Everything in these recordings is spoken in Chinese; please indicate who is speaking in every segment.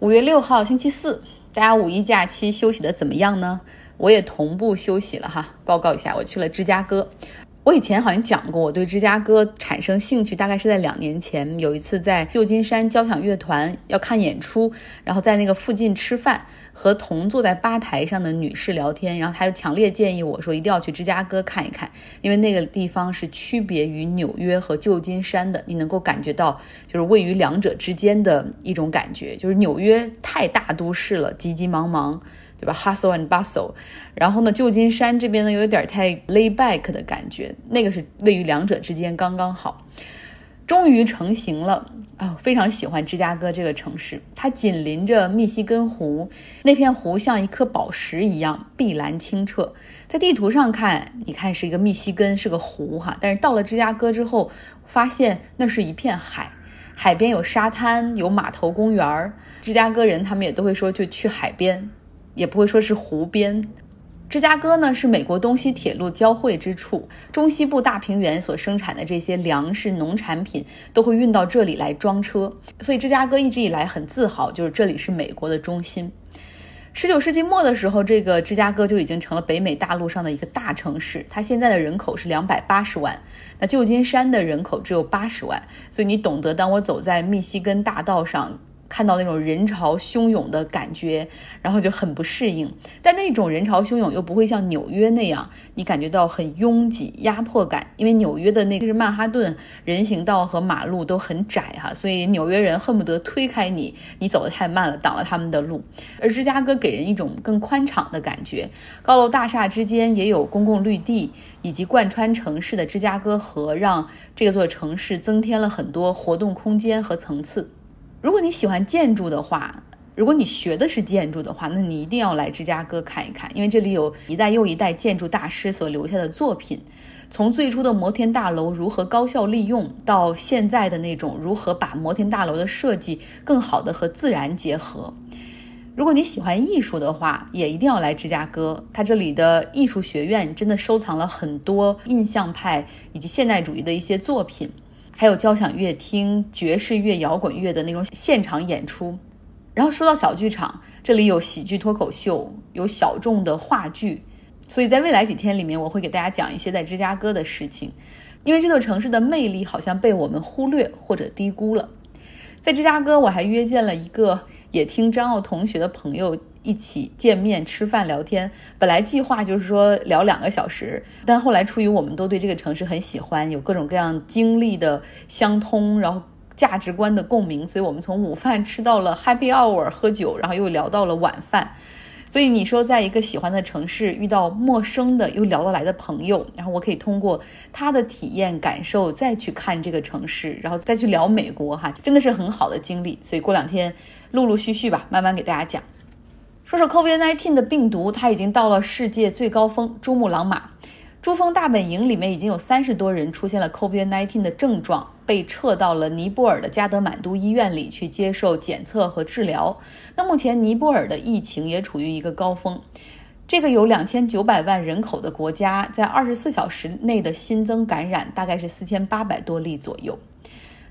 Speaker 1: 五月六号星期四，大家五一假期休息的怎么样呢？我也同步休息了哈。报告一下，我去了芝加哥。我以前好像讲过，我对芝加哥产生兴趣，大概是在两年前，有一次在旧金山交响乐团要看演出，然后在那个附近吃饭，和同坐在吧台上的女士聊天，然后她就强烈建议我说一定要去芝加哥看一看，因为那个地方是区别于纽约和旧金山的，你能够感觉到就是位于两者之间的一种感觉，就是纽约太大都市了，急急忙忙。对吧？Hustle and bustle，然后呢，旧金山这边呢有点太 lay back 的感觉，那个是位于两者之间刚刚好。终于成型了啊！非常喜欢芝加哥这个城市，它紧邻着密西根湖，那片湖像一颗宝石一样碧蓝清澈。在地图上看，你看是一个密西根，是个湖哈，但是到了芝加哥之后，发现那是一片海，海边有沙滩，有码头公园儿。芝加哥人他们也都会说就去海边。也不会说是湖边，芝加哥呢是美国东西铁路交汇之处，中西部大平原所生产的这些粮食、农产品都会运到这里来装车，所以芝加哥一直以来很自豪，就是这里是美国的中心。十九世纪末的时候，这个芝加哥就已经成了北美大陆上的一个大城市，它现在的人口是两百八十万，那旧金山的人口只有八十万，所以你懂得，当我走在密西根大道上。看到那种人潮汹涌的感觉，然后就很不适应。但那种人潮汹涌又不会像纽约那样，你感觉到很拥挤、压迫感。因为纽约的那个是曼哈顿，人行道和马路都很窄哈，所以纽约人恨不得推开你，你走得太慢了，挡了他们的路。而芝加哥给人一种更宽敞的感觉，高楼大厦之间也有公共绿地，以及贯穿城市的芝加哥河，让这座城市增添了很多活动空间和层次。如果你喜欢建筑的话，如果你学的是建筑的话，那你一定要来芝加哥看一看，因为这里有一代又一代建筑大师所留下的作品，从最初的摩天大楼如何高效利用，到现在的那种如何把摩天大楼的设计更好的和自然结合。如果你喜欢艺术的话，也一定要来芝加哥，它这里的艺术学院真的收藏了很多印象派以及现代主义的一些作品。还有交响乐厅、爵士乐、摇滚乐的那种现场演出，然后说到小剧场，这里有喜剧脱口秀，有小众的话剧，所以在未来几天里面，我会给大家讲一些在芝加哥的事情，因为这座城市的魅力好像被我们忽略或者低估了。在芝加哥，我还约见了一个也听张奥同学的朋友。一起见面吃饭聊天，本来计划就是说聊两个小时，但后来出于我们都对这个城市很喜欢，有各种各样经历的相通，然后价值观的共鸣，所以我们从午饭吃到了 Happy Hour 喝酒，然后又聊到了晚饭。所以你说在一个喜欢的城市遇到陌生的又聊得来的朋友，然后我可以通过他的体验感受再去看这个城市，然后再去聊美国哈，真的是很好的经历。所以过两天陆陆续续吧，慢慢给大家讲。说说 COVID-19 的病毒，它已经到了世界最高峰——珠穆朗玛。珠峰大本营里面已经有三十多人出现了 COVID-19 的症状，被撤到了尼泊尔的加德满都医院里去接受检测和治疗。那目前尼泊尔的疫情也处于一个高峰。这个有两千九百万人口的国家，在二十四小时内的新增感染大概是四千八百多例左右。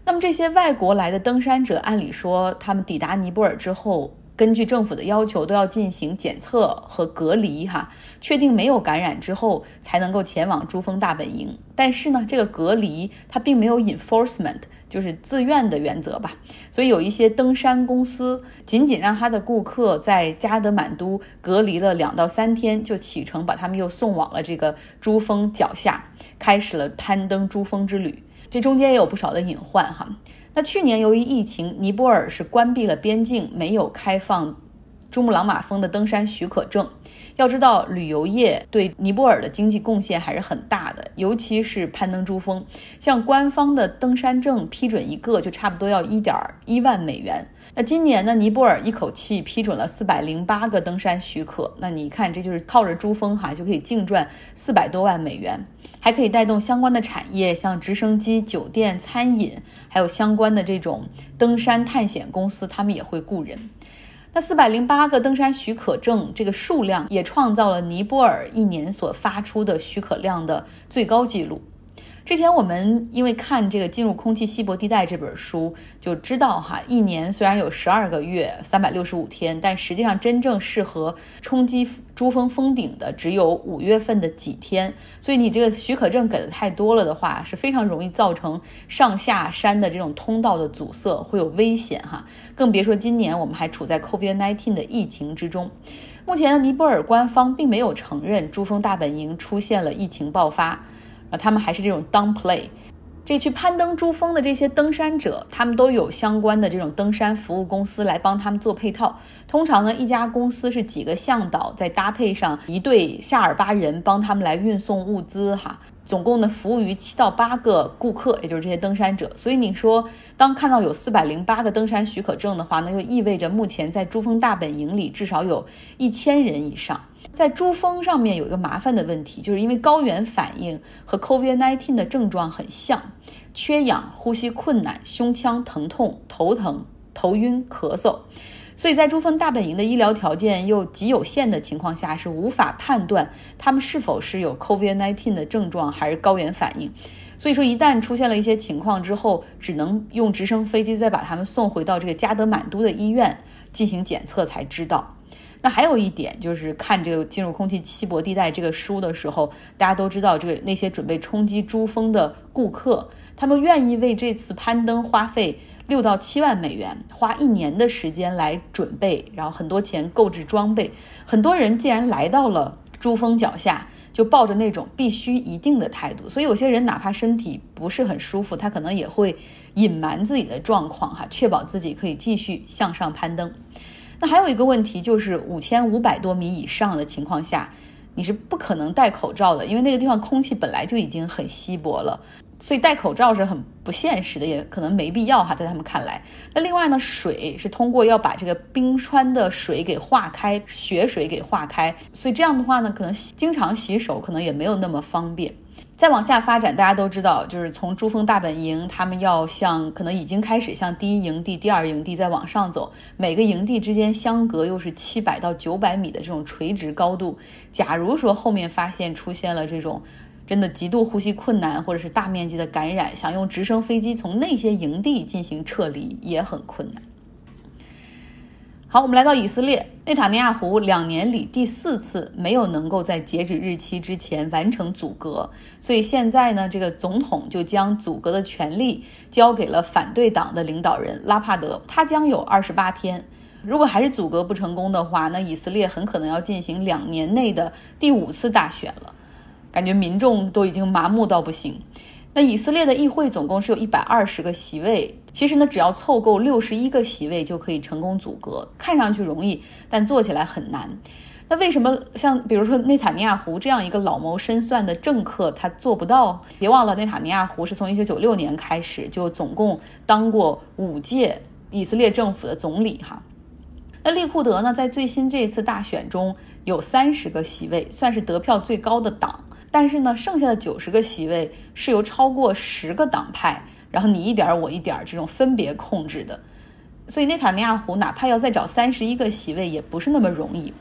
Speaker 1: 那么这些外国来的登山者，按理说他们抵达尼泊尔之后，根据政府的要求，都要进行检测和隔离，哈，确定没有感染之后，才能够前往珠峰大本营。但是呢，这个隔离它并没有 enforcement，就是自愿的原则吧。所以有一些登山公司仅仅让他的顾客在加德满都隔离了两到三天，就启程把他们又送往了这个珠峰脚下，开始了攀登珠峰之旅。这中间也有不少的隐患，哈。那去年由于疫情，尼泊尔是关闭了边境，没有开放珠穆朗玛峰的登山许可证。要知道，旅游业对尼泊尔的经济贡献还是很大的，尤其是攀登珠峰，像官方的登山证批准一个就差不多要一点一万美元。那今年呢，尼泊尔一口气批准了四百零八个登山许可，那你看，这就是靠着珠峰哈就可以净赚四百多万美元，还可以带动相关的产业，像直升机、酒店、餐饮，还有相关的这种登山探险公司，他们也会雇人。那四百零八个登山许可证这个数量也创造了尼泊尔一年所发出的许可量的最高纪录。之前我们因为看这个《进入空气稀薄地带》这本书，就知道哈，一年虽然有十二个月，三百六十五天，但实际上真正适合冲击珠峰峰顶的只有五月份的几天。所以你这个许可证给的太多了的话，是非常容易造成上下山的这种通道的阻塞，会有危险哈。更别说今年我们还处在 COVID-19 的疫情之中。目前尼泊尔官方并没有承认珠峰大本营出现了疫情爆发。啊，他们还是这种 down play，这去攀登珠峰的这些登山者，他们都有相关的这种登山服务公司来帮他们做配套。通常呢，一家公司是几个向导，再搭配上一对夏尔巴人帮他们来运送物资，哈，总共呢服务于七到八个顾客，也就是这些登山者。所以你说，当看到有四百零八个登山许可证的话，那就意味着目前在珠峰大本营里至少有一千人以上。在珠峰上面有一个麻烦的问题，就是因为高原反应和 COVID-19 的症状很像，缺氧、呼吸困难、胸腔疼痛、头疼、头晕、咳嗽，所以在珠峰大本营的医疗条件又极有限的情况下，是无法判断他们是否是有 COVID-19 的症状还是高原反应。所以说，一旦出现了一些情况之后，只能用直升飞机再把他们送回到这个加德满都的医院进行检测才知道。那还有一点就是看这个进入空气稀薄地带这个书的时候，大家都知道这个那些准备冲击珠峰的顾客，他们愿意为这次攀登花费六到七万美元，花一年的时间来准备，然后很多钱购置装备。很多人既然来到了珠峰脚下，就抱着那种必须一定的态度，所以有些人哪怕身体不是很舒服，他可能也会隐瞒自己的状况，哈，确保自己可以继续向上攀登。那还有一个问题，就是五千五百多米以上的情况下，你是不可能戴口罩的，因为那个地方空气本来就已经很稀薄了，所以戴口罩是很不现实的，也可能没必要哈，在他们看来。那另外呢，水是通过要把这个冰川的水给化开，雪水给化开，所以这样的话呢，可能经常洗手可能也没有那么方便。再往下发展，大家都知道，就是从珠峰大本营，他们要向可能已经开始向第一营地、第二营地再往上走，每个营地之间相隔又是七百到九百米的这种垂直高度。假如说后面发现出现了这种真的极度呼吸困难，或者是大面积的感染，想用直升飞机从那些营地进行撤离也很困难。好，我们来到以色列，内塔尼亚胡两年里第四次没有能够在截止日期之前完成阻隔，所以现在呢，这个总统就将阻隔的权利交给了反对党的领导人拉帕德，他将有二十八天。如果还是阻隔不成功的话，那以色列很可能要进行两年内的第五次大选了，感觉民众都已经麻木到不行。那以色列的议会总共是有一百二十个席位，其实呢，只要凑够六十一个席位就可以成功阻隔。看上去容易，但做起来很难。那为什么像比如说内塔尼亚胡这样一个老谋深算的政客他做不到？别忘了，内塔尼亚胡是从一九九六年开始就总共当过五届以色列政府的总理哈。那利库德呢，在最新这一次大选中有三十个席位，算是得票最高的党。但是呢，剩下的九十个席位是由超过十个党派，然后你一点我一点这种分别控制的，所以内塔尼亚胡哪怕要再找三十一个席位，也不是那么容易。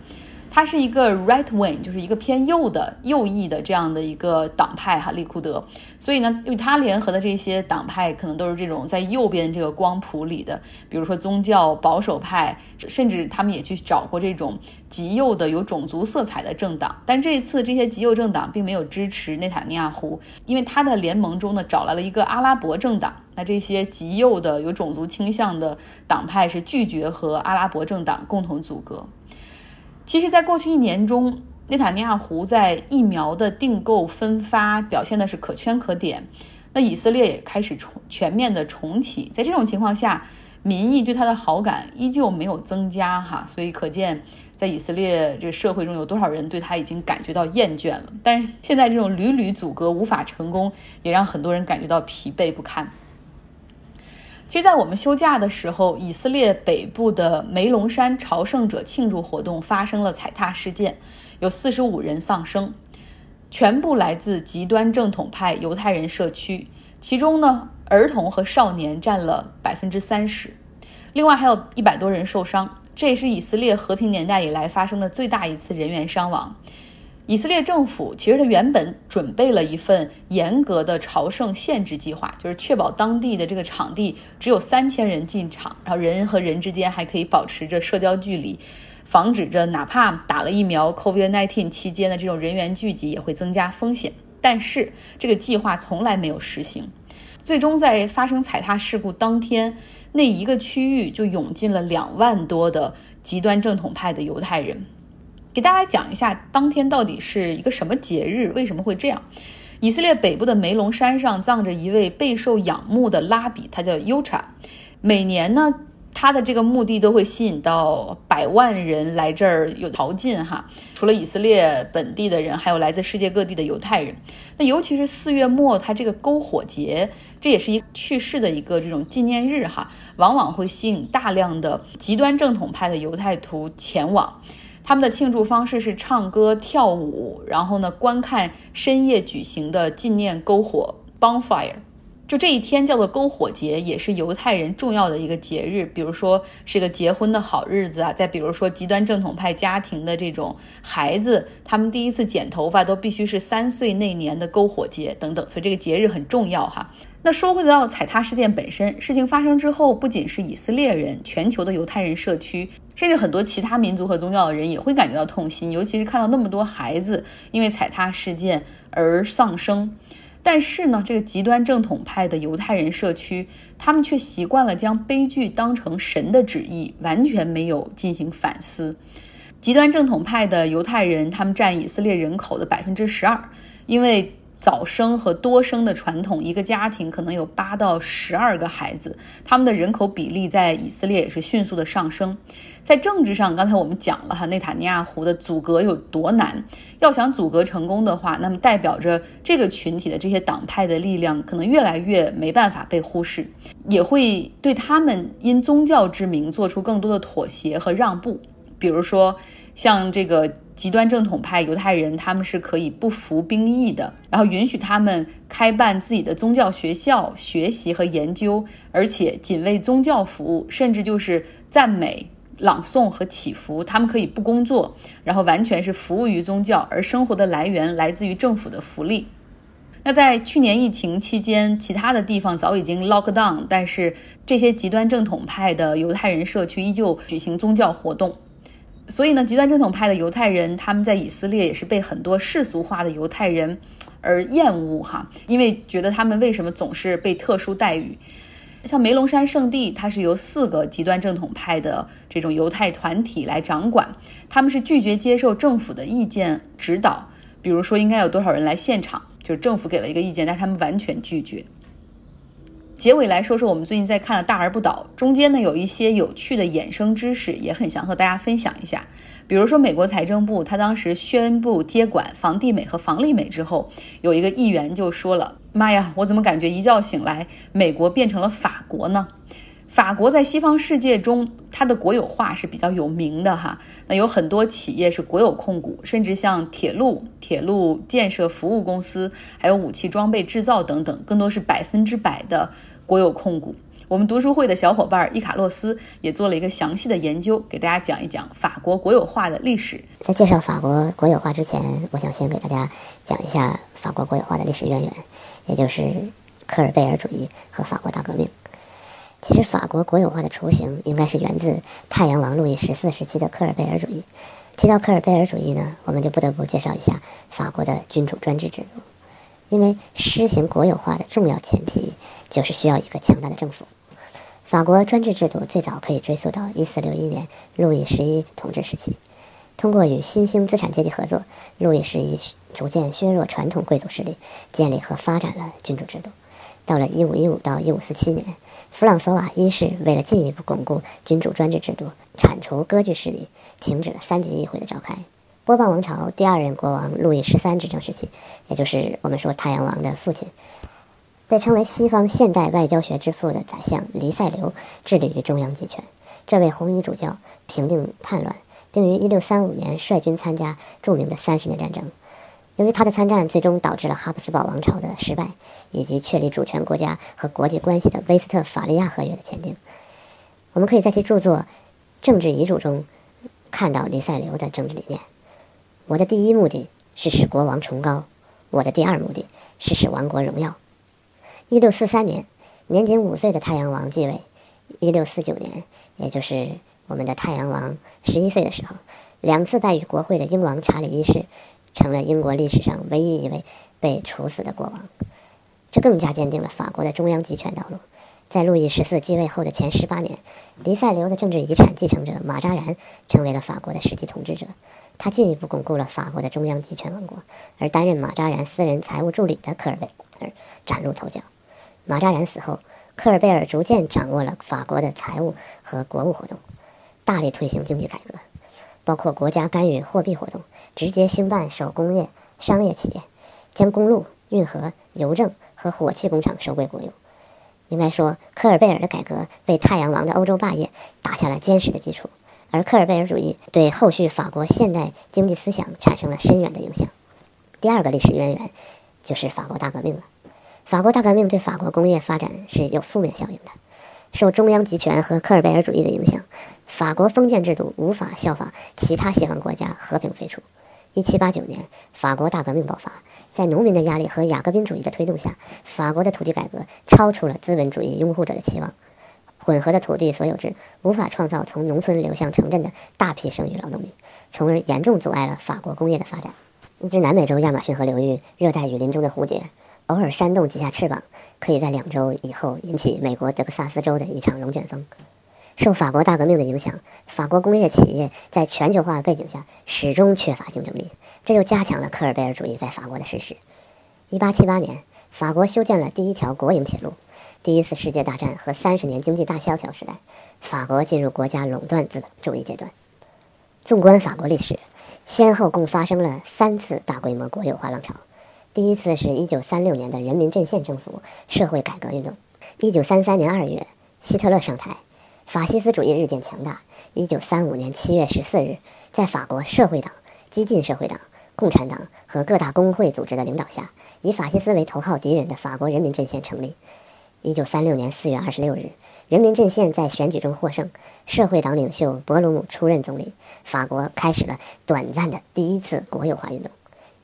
Speaker 1: 他是一个 right wing，就是一个偏右的右翼的这样的一个党派哈，利库德。所以呢，与他联合的这些党派可能都是这种在右边这个光谱里的，比如说宗教保守派，甚至他们也去找过这种极右的有种族色彩的政党。但这一次这些极右政党并没有支持内塔尼亚胡，因为他的联盟中呢找来了一个阿拉伯政党。那这些极右的有种族倾向的党派是拒绝和阿拉伯政党共同组阁。其实，在过去一年中，内塔尼亚胡在疫苗的订购分发表现的是可圈可点。那以色列也开始重全面的重启，在这种情况下，民意对他的好感依旧没有增加哈。所以可见，在以色列这个社会中有多少人对他已经感觉到厌倦了。但是现在这种屡屡阻隔无法成功，也让很多人感觉到疲惫不堪。其实，在我们休假的时候，以色列北部的梅隆山朝圣者庆祝活动发生了踩踏事件，有四十五人丧生，全部来自极端正统派犹太人社区。其中呢，儿童和少年占了百分之三十，另外还有一百多人受伤。这也是以色列和平年代以来发生的最大一次人员伤亡。以色列政府其实他原本准备了一份严格的朝圣限制计划，就是确保当地的这个场地只有三千人进场，然后人和人之间还可以保持着社交距离，防止着哪怕打了疫苗 COVID-19 期间的这种人员聚集也会增加风险。但是这个计划从来没有实行，最终在发生踩踏事故当天，那一个区域就涌进了两万多的极端正统派的犹太人。给大家讲一下，当天到底是一个什么节日？为什么会这样？以色列北部的梅隆山上葬着一位备受仰慕的拉比，他叫尤查。每年呢，他的这个墓地都会吸引到百万人来这儿有淘尽哈。除了以色列本地的人，还有来自世界各地的犹太人。那尤其是四月末，他这个篝火节，这也是一去世的一个这种纪念日哈，往往会吸引大量的极端正统派的犹太徒前往。他们的庆祝方式是唱歌跳舞，然后呢，观看深夜举行的纪念篝火 （bonfire）。就这一天叫做篝火节，也是犹太人重要的一个节日。比如说是个结婚的好日子啊，再比如说极端正统派家庭的这种孩子，他们第一次剪头发都必须是三岁那年的篝火节等等。所以这个节日很重要哈。那说回到踩踏事件本身，事情发生之后，不仅是以色列人，全球的犹太人社区。甚至很多其他民族和宗教的人也会感觉到痛心，尤其是看到那么多孩子因为踩踏事件而丧生。但是呢，这个极端正统派的犹太人社区，他们却习惯了将悲剧当成神的旨意，完全没有进行反思。极端正统派的犹太人，他们占以色列人口的百分之十二，因为。早生和多生的传统，一个家庭可能有八到十二个孩子，他们的人口比例在以色列也是迅速的上升。在政治上，刚才我们讲了哈，内塔尼亚胡的阻隔有多难。要想阻隔成功的话，那么代表着这个群体的这些党派的力量可能越来越没办法被忽视，也会对他们因宗教之名做出更多的妥协和让步。比如说，像这个。极端正统派犹太人，他们是可以不服兵役的，然后允许他们开办自己的宗教学校学习和研究，而且仅为宗教服务，甚至就是赞美、朗诵和祈福，他们可以不工作，然后完全是服务于宗教，而生活的来源来自于政府的福利。那在去年疫情期间，其他的地方早已经 lock down，但是这些极端正统派的犹太人社区依旧举行宗教活动。所以呢，极端正统派的犹太人，他们在以色列也是被很多世俗化的犹太人而厌恶哈，因为觉得他们为什么总是被特殊待遇？像梅隆山圣地，它是由四个极端正统派的这种犹太团体来掌管，他们是拒绝接受政府的意见指导，比如说应该有多少人来现场，就是政府给了一个意见，但是他们完全拒绝。结尾来说说我们最近在看的《大而不倒》，中间呢有一些有趣的衍生知识，也很想和大家分享一下。比如说，美国财政部他当时宣布接管房地美和房利美之后，有一个议员就说了：“妈呀，我怎么感觉一觉醒来，美国变成了法国呢？”法国在西方世界中，它的国有化是比较有名的哈。那有很多企业是国有控股，甚至像铁路、铁路建设服务公司，还有武器装备制造等等，更多是百分之百的国有控股。我们读书会的小伙伴伊卡洛斯也做了一个详细的研究，给大家讲一讲法国国有化的历史。
Speaker 2: 在介绍法国国有化之前，我想先给大家讲一下法国国有化的历史渊源，也就是科尔贝尔主义和法国大革命。其实，法国国有化的雏形应该是源自太阳王路易十四时期的科尔贝尔主义。提到科尔贝尔主义呢，我们就不得不介绍一下法国的君主专制制度。因为施行国有化的重要前提就是需要一个强大的政府。法国专制制度最早可以追溯到1461年路易十一统治时期。通过与新兴资产阶级合作，路易十一逐渐削弱传统贵族势力，建立和发展了君主制度。到了1515到1547年，弗朗索瓦一世为了进一步巩固君主专制制度，铲除割据势力，停止了三级议会的召开。波旁王朝第二任国王路易十三执政时期，也就是我们说太阳王的父亲，被称为西方现代外交学之父的宰相黎塞留致力于中央集权。这位红衣主教平定叛乱，并于1635年率军参加著名的三十年战争。由于他的参战最终导致了哈布斯堡王朝的失败，以及确立主权国家和国际关系的威斯特法利亚合约的签订，我们可以在其著作《政治遗嘱》中看到黎塞留的政治理念。我的第一目的是使国王崇高；我的第二目的是使王国荣耀。一六四三年，年仅五岁的太阳王继位。一六四九年，也就是我们的太阳王十一岁的时候，两次败于国会的英王查理一世，成了英国历史上唯一一位被处死的国王。这更加坚定了法国的中央集权道路。在路易十四继位后的前十八年，黎塞留的政治遗产继承者马扎然成为了法国的实际统治者。他进一步巩固了法国的中央集权王国。而担任马扎然私人财务助理的科尔贝尔崭露头角。马扎然死后，科尔贝尔逐渐掌握了法国的财务和国务活动，大力推行经济改革，包括国家干预货币活动，直接兴办手工业、商业企业，将公路、运河、邮政和火器工厂收归国有。应该说，科尔贝尔的改革为太阳王的欧洲霸业打下了坚实的基础，而科尔贝尔主义对后续法国现代经济思想产生了深远的影响。第二个历史渊源就是法国大革命了。法国大革命对法国工业发展是有负面效应的，受中央集权和科尔贝尔主义的影响，法国封建制度无法效法其他西方国家和平废除。一七八九年，法国大革命爆发。在农民的压力和雅各宾主义的推动下，法国的土地改革超出了资本主义拥护者的期望。混合的土地所有制无法创造从农村流向城镇的大批剩余劳动力，从而严重阻碍了法国工业的发展。一只南美洲亚马逊河流域热带雨林中的蝴蝶，偶尔扇动几下翅膀，可以在两周以后引起美国德克萨斯州的一场龙卷风。受法国大革命的影响，法国工业企业在全球化背景下始终缺乏竞争力，这又加强了科尔贝尔主义在法国的实施。1878年，法国修建了第一条国营铁路。第一次世界大战和三十年经济大萧条时代，法国进入国家垄断资本主义阶段。纵观法国历史，先后共发生了三次大规模国有化浪潮。第一次是一九三六年的人民阵线政府社会改革运动。一九三三年二月，希特勒上台。法西斯主义日渐强大。一九三五年七月十四日，在法国社会党、激进社会党、共产党和各大工会组织的领导下，以法西斯为头号敌人的法国人民阵线成立。一九三六年四月二十六日，人民阵线在选举中获胜，社会党领袖博鲁姆出任总理，法国开始了短暂的第一次国有化运动。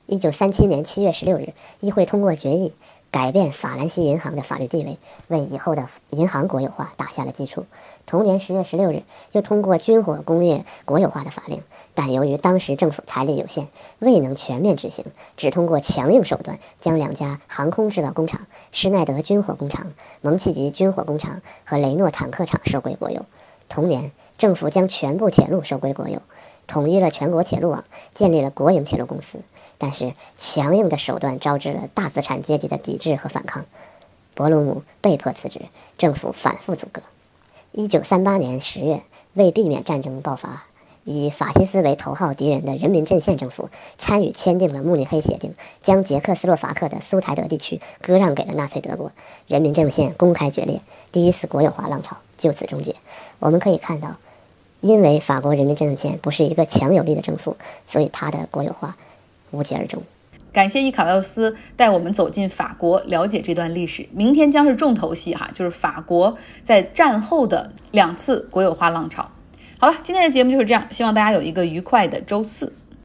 Speaker 2: 一九三七年七月十六日，议会通过决议。改变法兰西银行的法律地位，为以后的银行国有化打下了基础。同年十月十六日，又通过军火工业国有化的法令，但由于当时政府财力有限，未能全面执行，只通过强硬手段将两家航空制造工厂——施耐德军火工厂、蒙奇吉军火工厂和雷诺坦克厂收归国有。同年，政府将全部铁路收归国有，统一了全国铁路网，建立了国营铁路公司。但是强硬的手段招致了大资产阶级的抵制和反抗，博鲁姆被迫辞职，政府反复阻隔。一九三八年十月，为避免战争爆发，以法西斯为头号敌人的人民阵线政府参与签订了慕尼黑协定，将捷克斯洛伐克的苏台德地区割让给了纳粹德国，人民阵线公开决裂，第一次国有化浪潮就此终结。我们可以看到，因为法国人民阵线不是一个强有力的政府，所以它的国有化。无疾而终。
Speaker 1: 感谢伊卡洛斯带我们走进法国，了解这段历史。明天将是重头戏哈，就是法国在战后的两次国有化浪潮。好了，今天的节目就是这样，希望大家有一个愉快的周四。